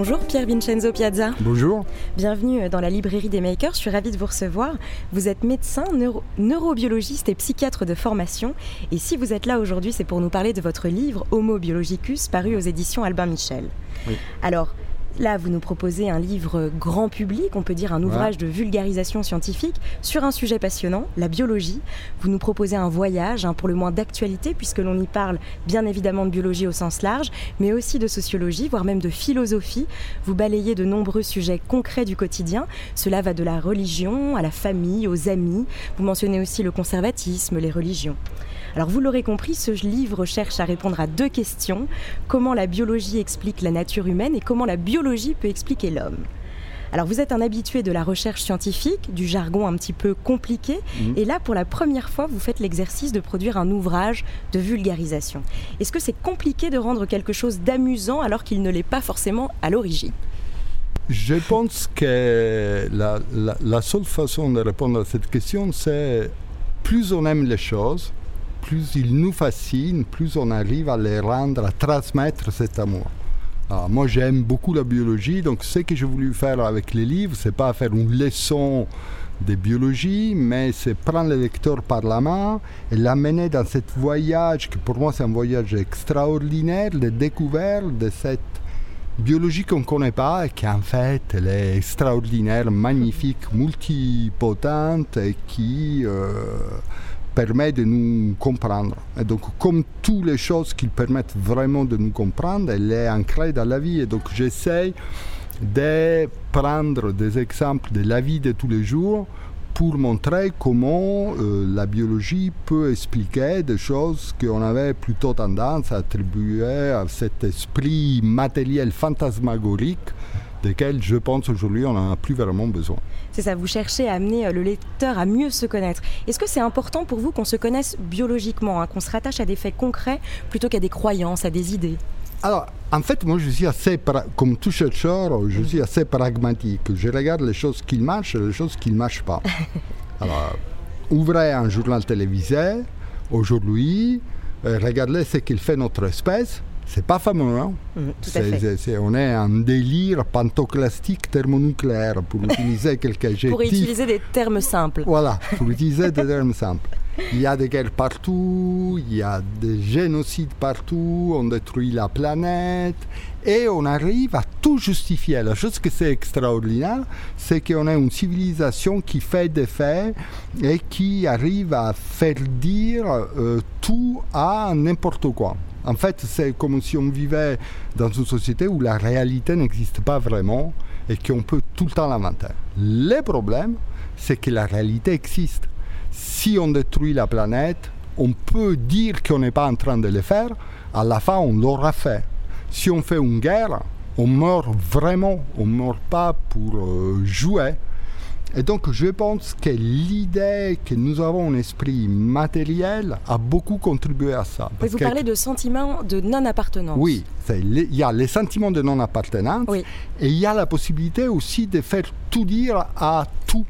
Bonjour Pierre Vincenzo Piazza. Bonjour. Bienvenue dans la librairie des makers, je suis ravie de vous recevoir. Vous êtes médecin, neurobiologiste et psychiatre de formation. Et si vous êtes là aujourd'hui, c'est pour nous parler de votre livre Homo Biologicus, paru aux éditions Albin Michel. Oui. Alors, Là, vous nous proposez un livre grand public, on peut dire un ouvrage de vulgarisation scientifique sur un sujet passionnant, la biologie. Vous nous proposez un voyage, hein, pour le moins d'actualité, puisque l'on y parle bien évidemment de biologie au sens large, mais aussi de sociologie, voire même de philosophie. Vous balayez de nombreux sujets concrets du quotidien. Cela va de la religion à la famille, aux amis. Vous mentionnez aussi le conservatisme, les religions. Alors vous l'aurez compris, ce livre cherche à répondre à deux questions. Comment la biologie explique la nature humaine et comment la biologie peut expliquer l'homme? Alors vous êtes un habitué de la recherche scientifique, du jargon un petit peu compliqué, mhm. et là pour la première fois vous faites l'exercice de produire un ouvrage de vulgarisation. Est-ce que c'est compliqué de rendre quelque chose d'amusant alors qu'il ne l'est pas forcément à l'origine? Je pense que la, la seule façon de répondre à cette question, c'est plus on aime les choses, plus ils nous fascinent, plus on arrive à les rendre, à transmettre cet amour. Alors, moi, j'aime beaucoup la biologie, donc ce que j'ai voulu faire avec les livres, c'est pas faire une leçon de biologie, mais c'est prendre le lecteur par la main et l'amener dans ce voyage, qui pour moi c'est un voyage extraordinaire, de découverte de cette biologie qu'on ne connaît pas et qui en fait elle est extraordinaire, magnifique, multipotente et qui... Euh, permet de nous comprendre. Et donc, comme toutes les choses qui permettent vraiment de nous comprendre, elle est ancrée dans la vie. Et donc, j'essaie de prendre des exemples de la vie de tous les jours pour montrer comment euh, la biologie peut expliquer des choses qu'on avait plutôt tendance à attribuer à cet esprit matériel fantasmagorique desquels je pense aujourd'hui on n'en a plus vraiment besoin. C'est ça, vous cherchez à amener euh, le lecteur à mieux se connaître. Est-ce que c'est important pour vous qu'on se connaisse biologiquement, hein, qu'on se rattache à des faits concrets plutôt qu'à des croyances, à des idées? Alors, en fait, moi, je suis assez, comme tout chercheur, je suis assez pragmatique. Je regarde les choses qui marchent et les choses qui ne marchent pas. Alors, ouvrez un journal télévisé, aujourd'hui, euh, regardez ce qu'il fait notre espèce, c'est pas fameux, hein mmh, On est en délire pantoclastique thermonucléaire, pour utiliser quelques adjectifs. Pour utiliser des termes simples. Voilà, pour utiliser des termes simples. Il y a des guerres partout, il y a des génocides partout, on détruit la planète et on arrive à tout justifier. La chose que c'est extraordinaire, c'est qu'on a une civilisation qui fait des faits et qui arrive à faire dire euh, tout à n'importe quoi. En fait, c'est comme si on vivait dans une société où la réalité n'existe pas vraiment et qu'on peut tout le temps l'inventer. Le problème, c'est que la réalité existe. Si on détruit la planète, on peut dire qu'on n'est pas en train de le faire, à la fin on l'aura fait. Si on fait une guerre, on meurt vraiment, on ne meurt pas pour euh, jouer, et donc, je pense que l'idée que nous avons un esprit matériel a beaucoup contribué à ça. vous parlez de sentiments de non-appartenance. Oui, il y a les sentiments de non-appartenance et il y a la possibilité aussi de faire tout dire à tout.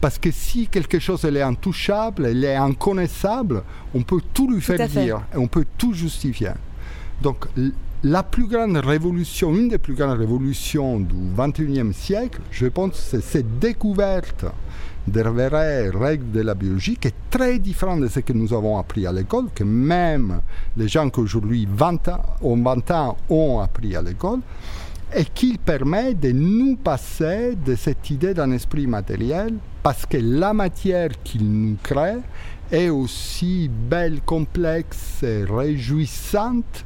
Parce que si quelque chose est intouchable, elle est inconnaissable, on peut tout lui faire dire et on peut tout justifier. Donc, la plus grande révolution, une des plus grandes révolutions du XXIe siècle, je pense, c'est cette découverte des vraies règles de la biologie qui est très différente de ce que nous avons appris à l'école, que même les gens qui aujourd'hui ont 20 ans ont appris à l'école, et qui permet de nous passer de cette idée d'un esprit matériel, parce que la matière qu'il nous crée est aussi belle, complexe et réjouissante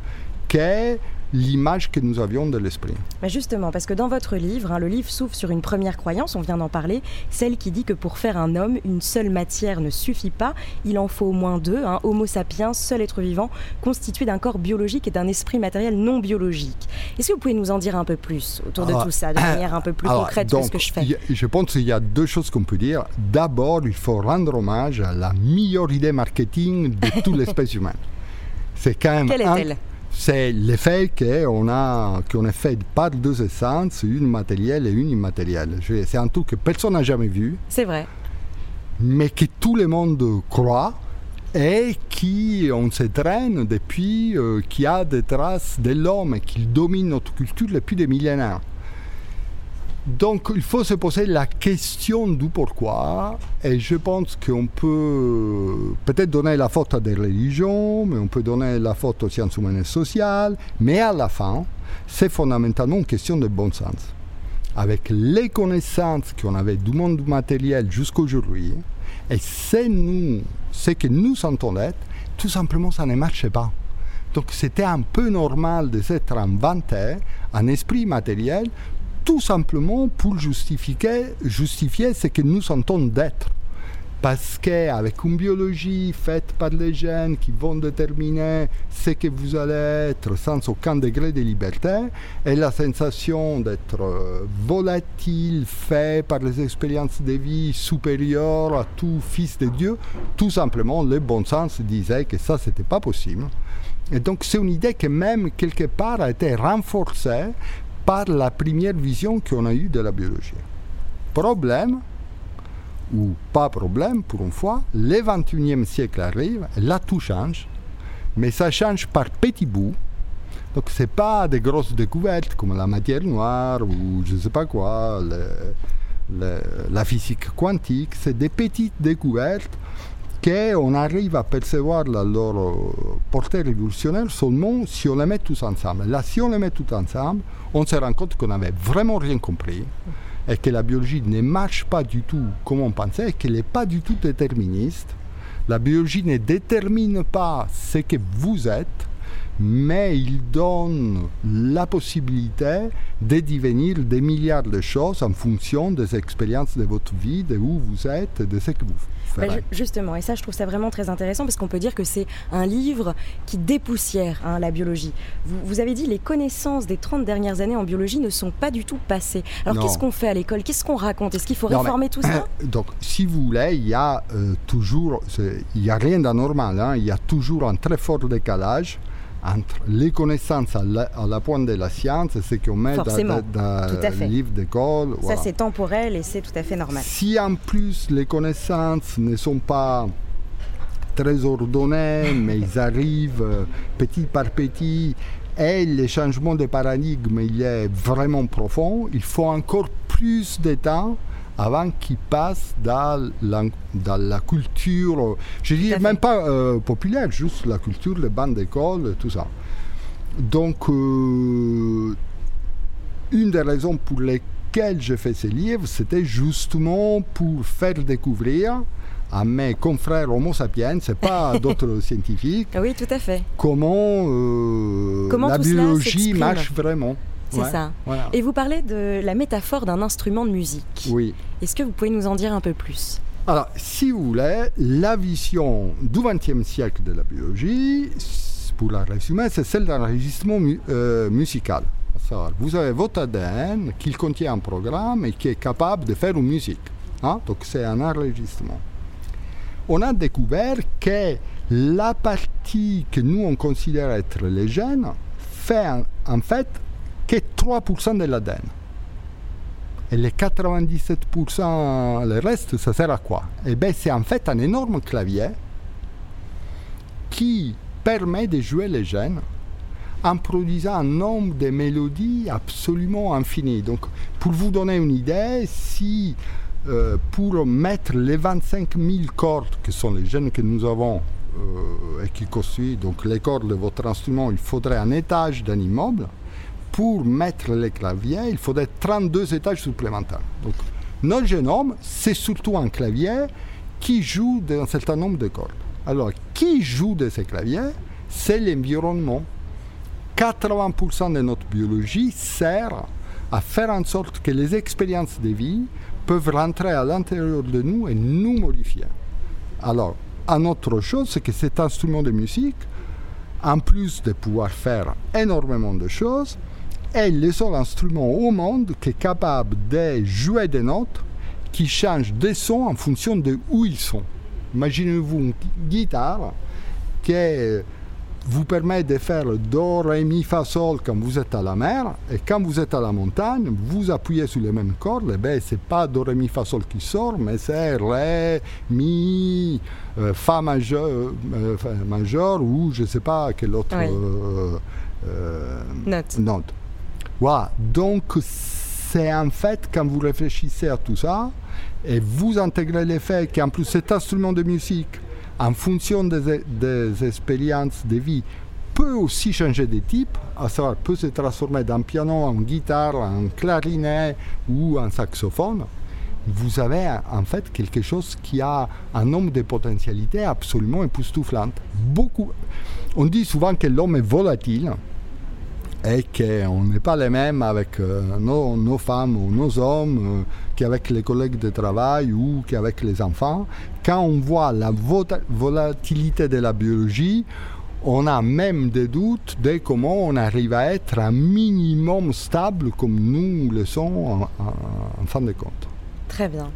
que l'image que nous avions de l'esprit. Mais justement, parce que dans votre livre, hein, le livre s'ouvre sur une première croyance, on vient d'en parler, celle qui dit que pour faire un homme, une seule matière ne suffit pas, il en faut au moins deux, hein, Homo sapiens, seul être vivant, constitué d'un corps biologique et d'un esprit matériel non biologique. Est-ce que vous pouvez nous en dire un peu plus autour de tout ça, de manière un peu plus concrète que ce que je fais? Je pense qu'il y a deux choses qu'on peut dire. D'abord, il faut rendre hommage à la meilleure idée marketing de toute l'espèce humaine. C'est quand même... Quelle est-elle? C'est l'effet qu'on a, qu'on est fait par deux essences, une matérielle et une immatérielle. C'est un truc que personne n'a jamais vu. C'est vrai. Mais que tout le monde croit et qui on se traîne depuis euh, qu'il y a des traces de l'homme et qu'il domine notre culture depuis des millénaires. Donc il faut se poser la question du pourquoi, et je pense qu'on peut peut-être donner la faute à des religions, mais on peut donner la faute aux sciences humaines et sociales, mais à la fin, c'est fondamentalement une question de bon sens. Avec les connaissances qu'on avait du monde matériel jusqu'aujourd'hui, et c'est nous, ce que nous sentons être, tout simplement ça ne marchait pas. Donc c'était un peu normal de s'être inventé un esprit matériel tout simplement pour justifier, justifier ce que nous sentons d'être. Parce qu'avec une biologie faite par les gènes qui vont déterminer ce que vous allez être sans aucun degré de liberté, et la sensation d'être euh, volatile, fait par les expériences de vie supérieures à tout fils de Dieu, tout simplement le bon sens disait que ça, c'était pas possible. Et donc c'est une idée qui même quelque part a été renforcée par la première vision qu'on a eue de la biologie. Problème, ou pas problème pour une fois, le 21e siècle arrive, là tout change, mais ça change par petits bouts. Donc ce n'est pas des grosses découvertes comme la matière noire ou je ne sais pas quoi, la physique quantique, c'est des petites découvertes qu'on arrive à percevoir leur euh, portée révolutionnaire seulement si on les met tous ensemble. Là, si on les met tous ensemble, on se rend compte qu'on n'avait vraiment rien compris et que la biologie ne marche pas du tout comme on pensait et qu'elle n'est pas du tout déterministe. La biologie ne détermine pas ce que vous êtes, mais il donne la possibilité de devenir des milliards de choses en fonction des expériences de votre vie, de où vous êtes, de ce que vous faites. Bah, justement, et ça je trouve ça vraiment très intéressant parce qu'on peut dire que c'est un livre qui dépoussière hein, la biologie. Vous, avez dit les connaissances des 30 dernières années en biologie ne sont pas du tout passées. Alors qu'est-ce qu'on fait à l'école? Qu'est-ce qu'on raconte? Est-ce qu'il faut réformer tout ça? Donc si vous voulez, il y a euh, toujours, il n'y a rien d'anormal, hein, il y a toujours un très fort décalage entre les connaissances à la, pointe de la science et ce qu'on met dans, le livre d'école. Ça, c'est temporel et c'est tout à fait normal. Si en plus les connaissances ne sont pas très ordonnées, mais ils arrivent euh, petit par petit, et le changement de paradigme il est vraiment profond, il faut encore plus de temps avant qu'il passe dans la, dans la culture, je dirais même pas euh, populaire, juste la culture, les bandes d'école, tout ça. Donc, euh, une des raisons pour lesquelles j'ai fait ce livre, c'était justement pour faire découvrir à mes confrères Homo sapiens, c'est pas d'autres scientifiques. Oui, tout à fait. Comment, euh, comment la biologie marche vraiment. C'est ça. Et vous parlez de la métaphore d'un instrument de musique. Oui. Est-ce que vous pouvez nous en dire un peu plus? Alors, si vous voulez, la vision du XXe siècle de la biologie, pour la humaine, c'est celle d'un enregistrement euh, musical. Vous avez votre ADN qui contient un programme et qui est capable de faire une musique. Hein? Donc c'est un enregistrement. On a découvert que la partie que nous on considère être les gènes fait en fait que 3% de l'ADN. Et les 97%, le reste, ça sert à quoi? Eh bien, c'est en fait un énorme clavier qui permet de jouer les gènes en produisant un nombre de mélodies absolument infini. Donc, pour vous donner une idée, si euh, pour mettre les 25 000 cordes, que sont les gènes que nous avons euh, et qui constituent donc les cordes de votre instrument, il faudrait un étage d'un immeuble pour mettre les claviers, il faudrait 32 étages supplémentaires. Donc, notre génome, c'est surtout un clavier qui joue d'un certain nombre de cordes. Alors, qui joue de ces claviers? C'est l'environnement. 80% de notre biologie sert à faire en sorte que les expériences de vie peuvent rentrer à l'intérieur de nous et nous modifier. Alors, une autre chose, c'est que cet instrument de musique, en plus de pouvoir faire énormément de choses, est le seul instrument au monde qui est capable de jouer des notes qui changent des sons en fonction de où ils sont. Imaginez-vous une guitare qui vous permet de faire Do, Ré, Mi, Fa, Sol quand vous êtes à la mer, et quand vous êtes à la montagne, vous appuyez sur les mêmes cordes, et ben, c'est pas Do, Ré, Mi, Fa, Sol qui sort, mais c'est Ré, Mi, euh, Fa majeur, euh, majeur, ou je ne sais pas quelle autre euh, note. note. Voilà. Donc, c'est en fait, quand vous réfléchissez à tout ça, et vous intégrez le fait qu'en plus cet instrument de musique, en fonction des, expériences de vie, peut aussi changer de type, à savoir peut se transformer d'un piano en guitare, en clarinet ou en saxophone, vous avez en fait quelque chose qui a un nombre de potentialités absolument époustouflantes. Beaucoup. On dit souvent que l'homme est volatile, et qu'on n'est pas les mêmes avec euh, nos, femmes ou nos hommes euh, qu'avec les collègues de travail ou qu'avec les enfants. Quand on voit la volatilité de la biologie, on a même des doutes de comment on arrive à être un minimum stable comme nous le sommes en fin de compte. Très bien.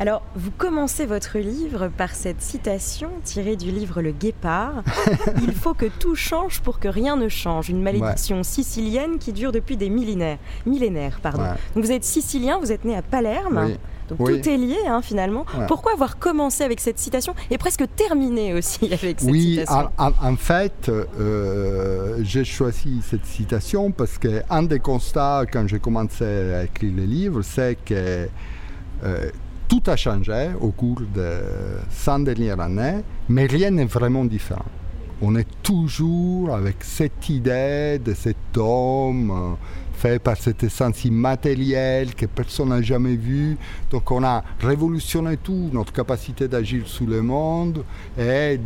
Alors, vous commencez votre livre par cette citation tirée du livre Le Guépard. Il faut que tout change pour que rien ne change. Une malédiction sicilienne qui dure depuis des millénaires. millénaires pardon. Donc vous êtes sicilien, vous êtes né à Palerme. Donc tout est lié hein, finalement. Pourquoi avoir commencé avec cette citation et presque terminé aussi avec cette citation Oui, en, fait, euh, j'ai choisi cette citation parce qu'un des constats quand j'ai commencé à écrire le livre, c'est que euh, tout a changé au cours des 100 dernières années, mais rien n'est vraiment différent. On est toujours avec cette idée de cet homme euh, fait par cette essence immatérielle que personne n'a jamais vue. Donc on a révolutionné tout, notre capacité d'agir sous le monde et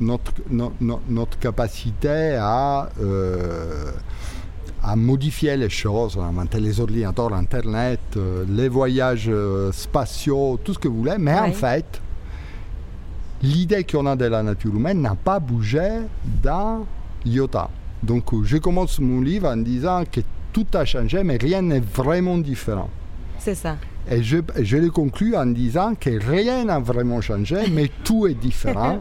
notre, notre, capacité à... Euh, à modifier les choses, à inventer les ordinateurs, Internet, euh, les voyages euh, spatiaux, tout ce que vous voulez. Mais en fait, l'idée qu'on a de la nature humaine n'a pas bougé dans iota. Donc je commence mon livre en disant que tout a changé, mais rien n'est vraiment différent. C'est ça. Et je, je le conclus en disant que rien n'a vraiment changé, mais tout est différent.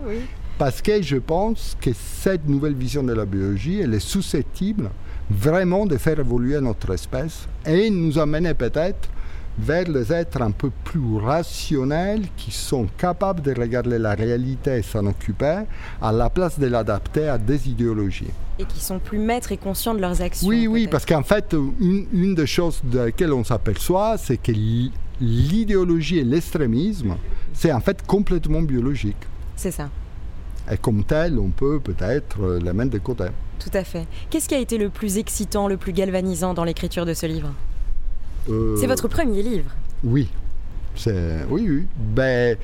Parce que je pense que cette nouvelle vision de la biologie, elle est susceptible vraiment de faire évoluer notre espèce et nous amener peut-être vers les êtres un peu plus rationnels qui sont capables de regarder la réalité et s'en occuper à la place de l'adapter à des idéologies. Et qui sont plus maîtres et conscients de leurs actions. Oui, oui, parce qu'en fait, une, une, des choses de laquelle on s'aperçoit, c'est que l'idéologie et l'extrémisme, c'est en fait complètement biologique. C'est ça. Et comme tel, on peut peut-être les mettre de côté. Tout à fait. Qu'est-ce qui a été le plus excitant, le plus galvanisant dans l'écriture de ce livre? Euh, C'est votre premier livre. Oui. C'est oui, oui. Ben,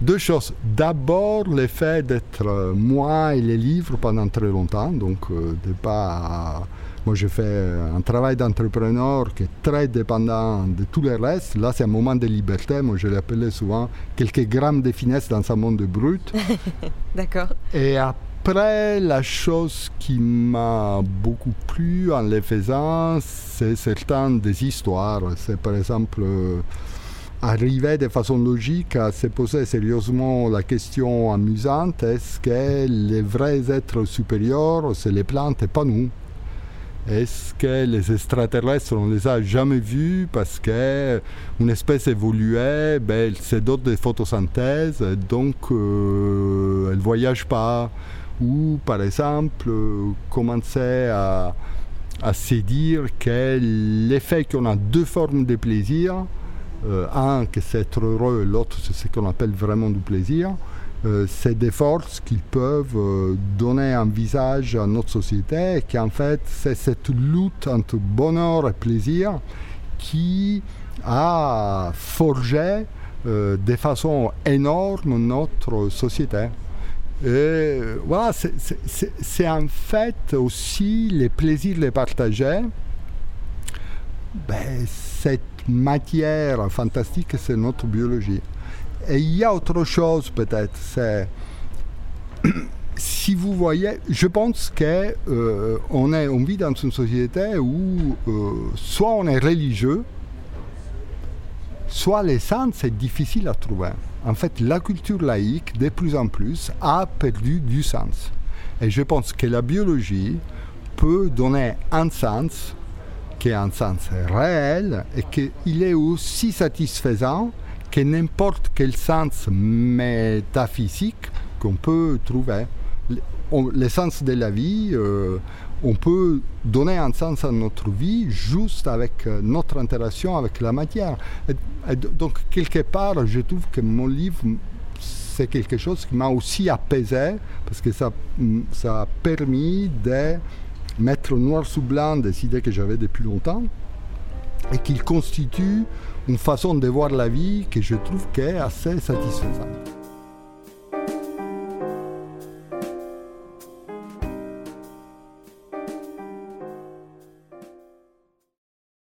deux choses. D'abord, le fait d'être moi et les livres pendant très longtemps, donc euh, de pas. Moi, je fais un travail d'entrepreneur qui est très dépendant de tout le reste. Là, c'est un moment de liberté. Moi, je l'appelais souvent quelques grammes de finesse dans un monde brut. D'accord. Et après, après, la chose qui m'a beaucoup plu en les faisant, c'est certaines des histoires. C'est par exemple euh, arriver de façon logique à se poser sérieusement la question amusante est-ce que les vrais êtres supérieurs, c'est les plantes et pas nous? Est-ce que les extraterrestres, on les a jamais vus parce qu'une espèce évoluait, ben, elle se dote de photosynthèse, donc euh, elle ne voyage pas. Ou par exemple commencer à, se dire que l'effet qu'on a deux formes de plaisir, euh, un que c'est être heureux, l'autre c'est ce qu'on appelle vraiment du plaisir, c'est des forces qui peuvent euh, donner un visage à notre société et qu'en fait c'est cette lutte entre bonheur et plaisir qui a forgé de façon énorme notre société Et voilà, c'est en fait aussi les plaisirs de partager. Ben, cette matière fantastique, c'est notre biologie. Et il y a autre chose peut-être, c'est si vous voyez, je pense qu'on euh, on vit dans une société où euh, soit on est religieux, soit l'essence c'est difficile à trouver. En fait, la culture laïque, de plus en plus, a perdu du sens. Et je pense que la biologie peut donner un sens qui est un sens réel et qu'il est aussi satisfaisant que n'importe quel sens métaphysique qu'on peut trouver l'essence de la vie, euh, on peut donner un sens à notre vie juste avec euh, notre interaction avec la matière. donc, quelque part, je trouve que mon livre, c'est quelque chose qui m'a aussi apaisé, parce que ça, ça a permis de mettre noir sous blanc des idées que j'avais depuis longtemps, et qu'il constitue une façon de voir la vie que je trouve qui est assez satisfaisante.